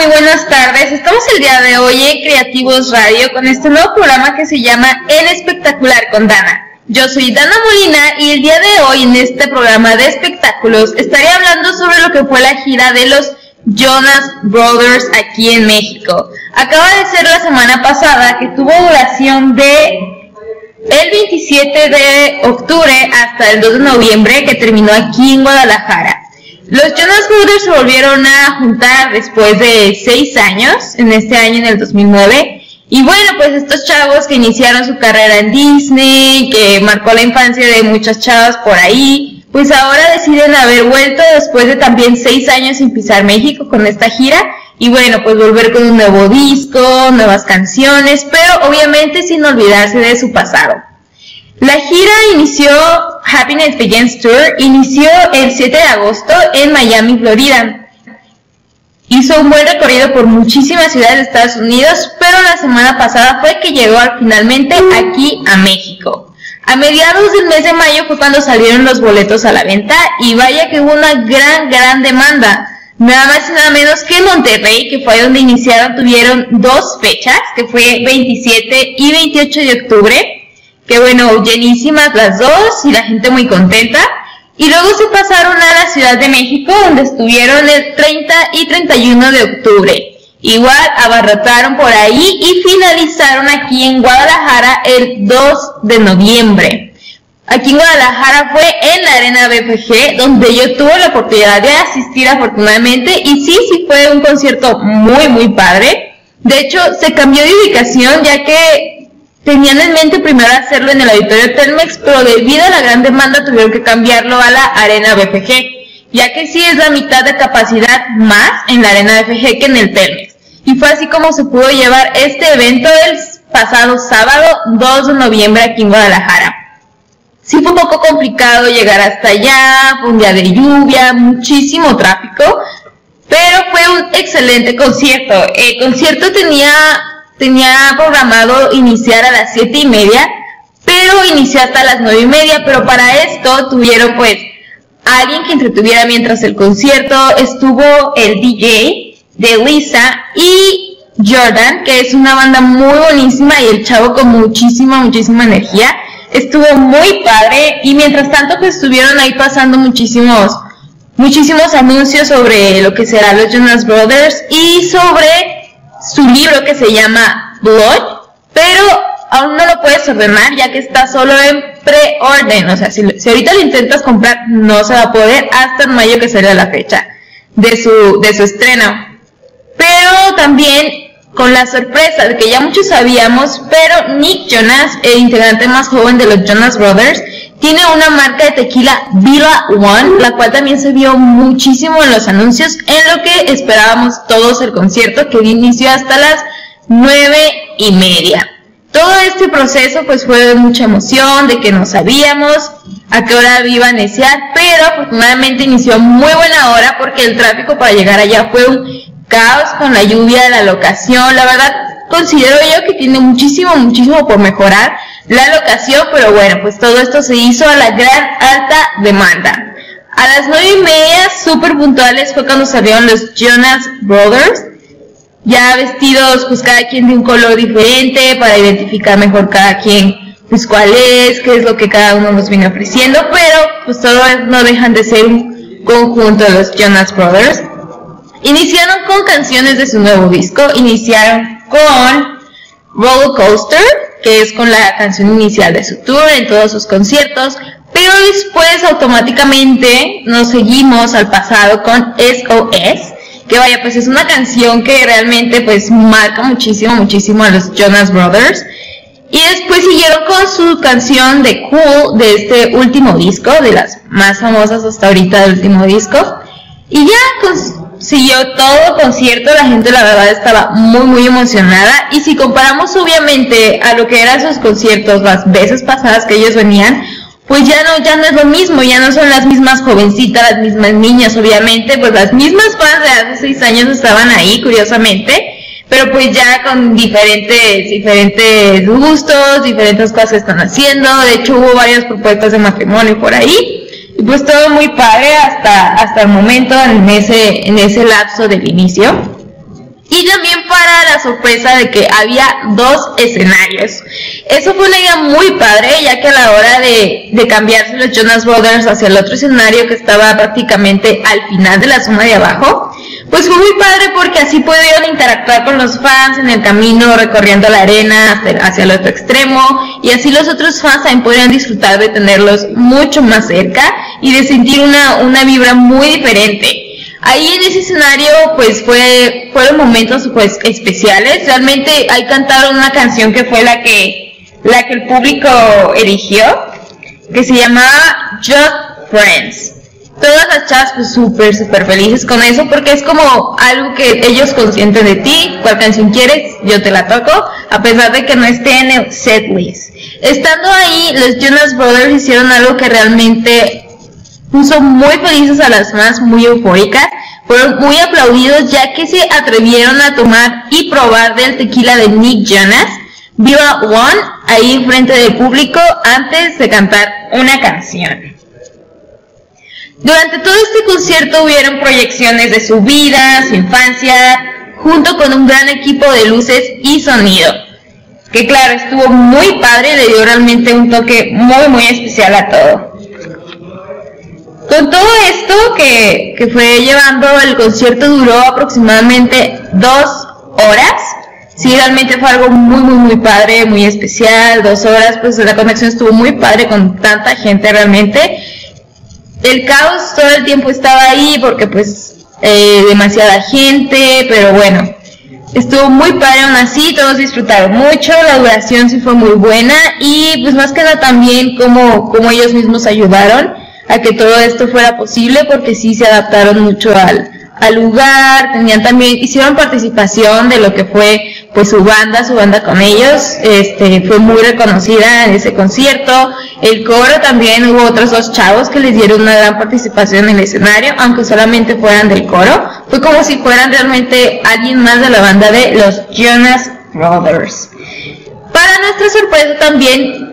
muy buenas tardes. Estamos el día de hoy en Creativos Radio con este nuevo programa que se llama El Espectacular con Dana. Yo soy Dana Molina y el día de hoy en este programa de espectáculos estaré hablando sobre lo que fue la gira de los Jonas Brothers aquí en México. Acaba de ser la semana pasada que tuvo duración de el 27 de octubre hasta el 2 de noviembre que terminó aquí en Guadalajara. Los Jonas Brothers se volvieron a juntar después de seis años, en este año, en el 2009. Y bueno, pues estos chavos que iniciaron su carrera en Disney, que marcó la infancia de muchas chavas por ahí, pues ahora deciden haber vuelto después de también seis años sin pisar México con esta gira. Y bueno, pues volver con un nuevo disco, nuevas canciones, pero obviamente sin olvidarse de su pasado. La gira inició, Happiness Begins Tour, inició el 7 de agosto en Miami, Florida. Hizo un buen recorrido por muchísimas ciudades de Estados Unidos, pero la semana pasada fue que llegó finalmente aquí a México. A mediados del mes de mayo fue cuando salieron los boletos a la venta y vaya que hubo una gran, gran demanda. Nada más y nada menos que Monterrey, que fue donde iniciaron, tuvieron dos fechas, que fue 27 y 28 de octubre que bueno, llenísimas las dos y la gente muy contenta. Y luego se pasaron a la Ciudad de México, donde estuvieron el 30 y 31 de octubre. Igual abarrotaron por ahí y finalizaron aquí en Guadalajara el 2 de noviembre. Aquí en Guadalajara fue en la Arena BFG, donde yo tuve la oportunidad de asistir afortunadamente. Y sí, sí fue un concierto muy, muy padre. De hecho, se cambió de ubicación ya que Tenían en mente primero hacerlo en el auditorio Telmex, pero debido a la gran demanda tuvieron que cambiarlo a la Arena BFG, ya que sí es la mitad de capacidad más en la Arena BFG que en el Telmex. Y fue así como se pudo llevar este evento el pasado sábado 2 de noviembre aquí en Guadalajara. Sí fue un poco complicado llegar hasta allá, fue un día de lluvia, muchísimo tráfico, pero fue un excelente concierto. El concierto tenía tenía programado iniciar a las siete y media, pero inició hasta las nueve y media, pero para esto tuvieron pues alguien que entretuviera mientras el concierto, estuvo el DJ de Lisa y Jordan, que es una banda muy buenísima y el chavo con muchísima, muchísima energía. Estuvo muy padre y mientras tanto pues estuvieron ahí pasando muchísimos, muchísimos anuncios sobre lo que será los Jonas Brothers y sobre su libro que se llama Blood, pero aún no lo puedes ordenar ya que está solo en preorden. O sea, si, ahorita lo intentas comprar, no se va a poder hasta en mayo que será la fecha de su, de su estreno. Pero también con la sorpresa de que ya muchos sabíamos, pero Nick Jonas, el integrante más joven de los Jonas Brothers, tiene una marca de tequila Villa One, la cual también se vio muchísimo en los anuncios, en lo que esperábamos todos el concierto que inició hasta las nueve y media. Todo este proceso pues fue de mucha emoción, de que no sabíamos a qué hora iba a iniciar, pero afortunadamente inició muy buena hora porque el tráfico para llegar allá fue un caos con la lluvia de la locación. La verdad, considero yo que tiene muchísimo, muchísimo por mejorar la locación, pero bueno, pues todo esto se hizo a la gran alta demanda. A las nueve y media, súper puntuales, fue cuando salieron los Jonas Brothers, ya vestidos, pues cada quien de un color diferente, para identificar mejor cada quien, pues cuál es, qué es lo que cada uno nos viene ofreciendo, pero pues todos no dejan de ser un conjunto de los Jonas Brothers. Iniciaron con canciones de su nuevo disco, iniciaron con Roller Coaster, que es con la canción inicial de su tour en todos sus conciertos, pero después automáticamente nos seguimos al pasado con SOS, que vaya, pues es una canción que realmente pues marca muchísimo, muchísimo a los Jonas Brothers. Y después siguieron con su canción de Cool de este último disco, de las más famosas hasta ahorita del último disco. Y ya con siguió todo concierto, la gente la verdad estaba muy muy emocionada. Y si comparamos obviamente a lo que eran sus conciertos las veces pasadas que ellos venían, pues ya no ya no es lo mismo, ya no son las mismas jovencitas, las mismas niñas, obviamente, pues las mismas fans de hace seis años estaban ahí, curiosamente, pero pues ya con diferentes diferentes gustos, diferentes cosas que están haciendo, de hecho hubo varias propuestas de matrimonio por ahí pues todo muy padre hasta, hasta el momento en ese, en ese lapso del inicio. Y también para la sorpresa de que había dos escenarios. Eso fue una idea muy padre, ya que a la hora de, de cambiarse los Jonas Brothers hacia el otro escenario que estaba prácticamente al final de la zona de abajo, pues fue muy padre porque así pudieron interactuar con los fans en el camino recorriendo la arena hacia el otro extremo y así los otros fans también podrían disfrutar de tenerlos mucho más cerca y de sentir una, una vibra muy diferente. Ahí en ese escenario pues fue, fueron momentos pues especiales, realmente ahí cantaron una canción que fue la que, la que el público eligió, que se llamaba Just Friends. Todas las chavas pues súper, súper felices con eso porque es como algo que ellos consienten de ti, cuál canción quieres, yo te la toco, a pesar de que no esté en el set list. Estando ahí, los Jonas Brothers hicieron algo que realmente puso muy felices a las fans, muy eufóricas. Fueron muy aplaudidos ya que se atrevieron a tomar y probar del tequila de Nick Jonas, Viva One, ahí frente del público antes de cantar una canción. Durante todo este concierto hubieron proyecciones de su vida, su infancia, junto con un gran equipo de luces y sonido. Que claro, estuvo muy padre, le dio realmente un toque muy muy especial a todo. Con todo esto que, que fue llevando, el concierto duró aproximadamente dos horas. Sí, realmente fue algo muy, muy, muy padre, muy especial. Dos horas, pues la conexión estuvo muy padre con tanta gente realmente. El caos todo el tiempo estaba ahí porque pues eh, demasiada gente, pero bueno, estuvo muy padre aún así, todos disfrutaron mucho, la duración sí fue muy buena y pues más que nada también como, como ellos mismos ayudaron a que todo esto fuera posible porque sí se adaptaron mucho al, al lugar, tenían también, hicieron participación de lo que fue pues su banda, su banda con ellos, este, fue muy reconocida en ese concierto, el coro también hubo otros dos chavos que les dieron una gran participación en el escenario, aunque solamente fueran del coro, fue como si fueran realmente alguien más de la banda de los Jonas Brothers. Para nuestra sorpresa también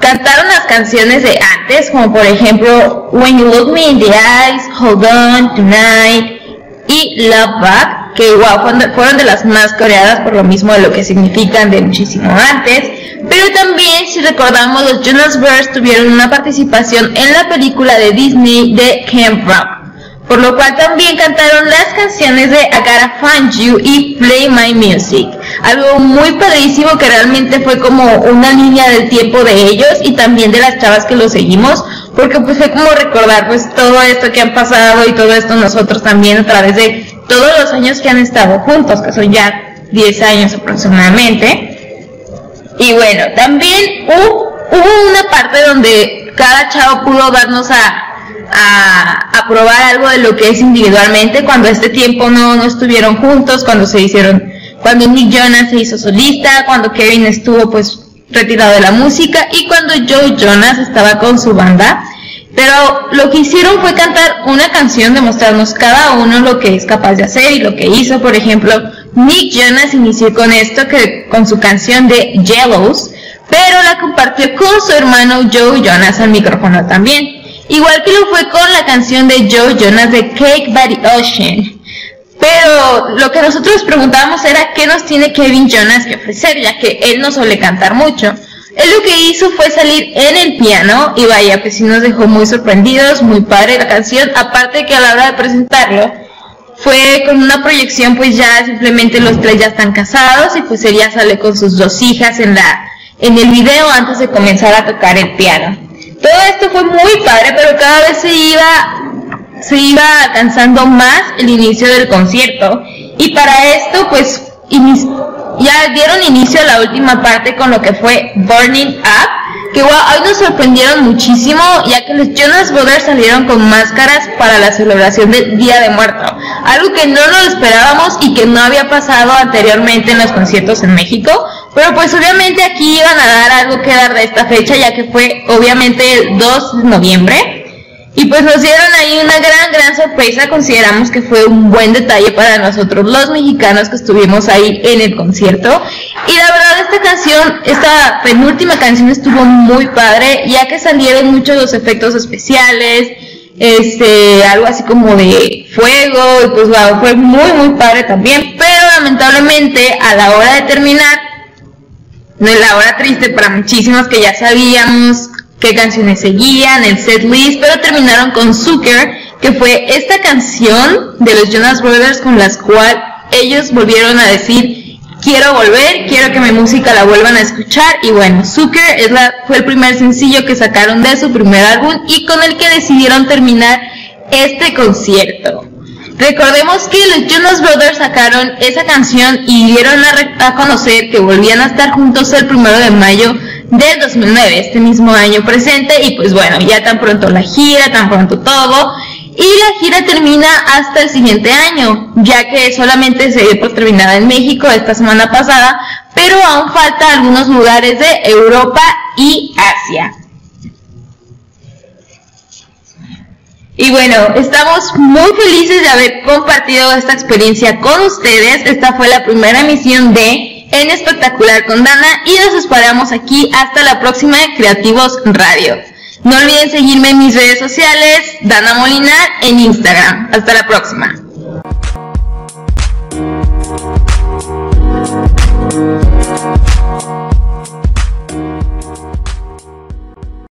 cantaron las canciones de antes, como por ejemplo When You Look Me in the Eyes, Hold On, Tonight y Love Back, que igual fueron de las más coreadas por lo mismo de lo que significan de muchísimo antes. Pero también, si recordamos, los Jonas Brothers tuvieron una participación en la película de Disney de Camp Rock por lo cual también cantaron las canciones de I Gotta Find You y Play My Music. Algo muy padrísimo que realmente fue como una línea del tiempo de ellos y también de las chavas que lo seguimos, porque pues fue como recordar pues todo esto que han pasado y todo esto nosotros también a través de todos los años que han estado juntos, que son ya 10 años aproximadamente. Y bueno, también hubo, una parte donde cada chavo pudo darnos a a, probar algo de lo que es individualmente cuando este tiempo no, no estuvieron juntos, cuando se hicieron, cuando Nick Jonas se hizo solista, cuando Kevin estuvo pues retirado de la música y cuando Joe Jonas estaba con su banda. Pero lo que hicieron fue cantar una canción, demostrarnos cada uno lo que es capaz de hacer y lo que hizo. Por ejemplo, Nick Jonas inició con esto, que con su canción de Yellows, pero la compartió con su hermano Joe Jonas al micrófono también. Igual que lo fue con la canción de Joe Jonas de Cake by the Ocean. Pero lo que nosotros preguntábamos era qué nos tiene Kevin Jonas que ofrecer, ya que él no suele cantar mucho. Él lo que hizo fue salir en el piano y vaya, pues sí nos dejó muy sorprendidos, muy padre la canción, aparte que a la hora de presentarlo fue con una proyección pues ya simplemente los tres ya están casados y pues él ya sale con sus dos hijas en la en el video antes de comenzar a tocar el piano. Todo esto fue muy padre, pero cada vez se iba, se iba alcanzando más el inicio del concierto. Y para esto, pues, ya dieron inicio a la última parte con lo que fue Burning Up, que wow, hoy nos sorprendieron muchísimo, ya que los Jonas Brothers salieron con máscaras para la celebración del Día de Muerto, algo que no lo esperábamos y que no había pasado anteriormente en los conciertos en México, pero pues obviamente aquí iban a dar algo que dar de esta fecha, ya que fue obviamente el 2 de noviembre. Y pues nos dieron ahí una gran, gran sorpresa. Consideramos que fue un buen detalle para nosotros los mexicanos que estuvimos ahí en el concierto. Y la verdad esta canción, esta penúltima canción estuvo muy padre, ya que salieron muchos los efectos especiales, este, algo así como de fuego, y pues bueno, fue muy, muy padre también, pero lamentablemente a la hora de terminar, no es la hora triste para muchísimos que ya sabíamos qué canciones seguían, el set list, pero terminaron con Zucker, que fue esta canción de los Jonas Brothers con las cual ellos volvieron a decir, quiero volver, quiero que mi música la vuelvan a escuchar, y bueno, Zucker es la, fue el primer sencillo que sacaron de su primer álbum y con el que decidieron terminar este concierto. Recordemos que los Jonas Brothers sacaron esa canción y dieron a, conocer que volvían a estar juntos el primero de mayo del 2009, este mismo año presente, y pues bueno, ya tan pronto la gira, tan pronto todo, y la gira termina hasta el siguiente año, ya que solamente se dio por terminada en México esta semana pasada, pero aún falta algunos lugares de Europa y Asia. Y bueno, estamos muy felices de haber compartido esta experiencia con ustedes. Esta fue la primera emisión de En Espectacular con Dana y nos esperamos aquí hasta la próxima Creativos Radio. No olviden seguirme en mis redes sociales, Dana Molina en Instagram. Hasta la próxima.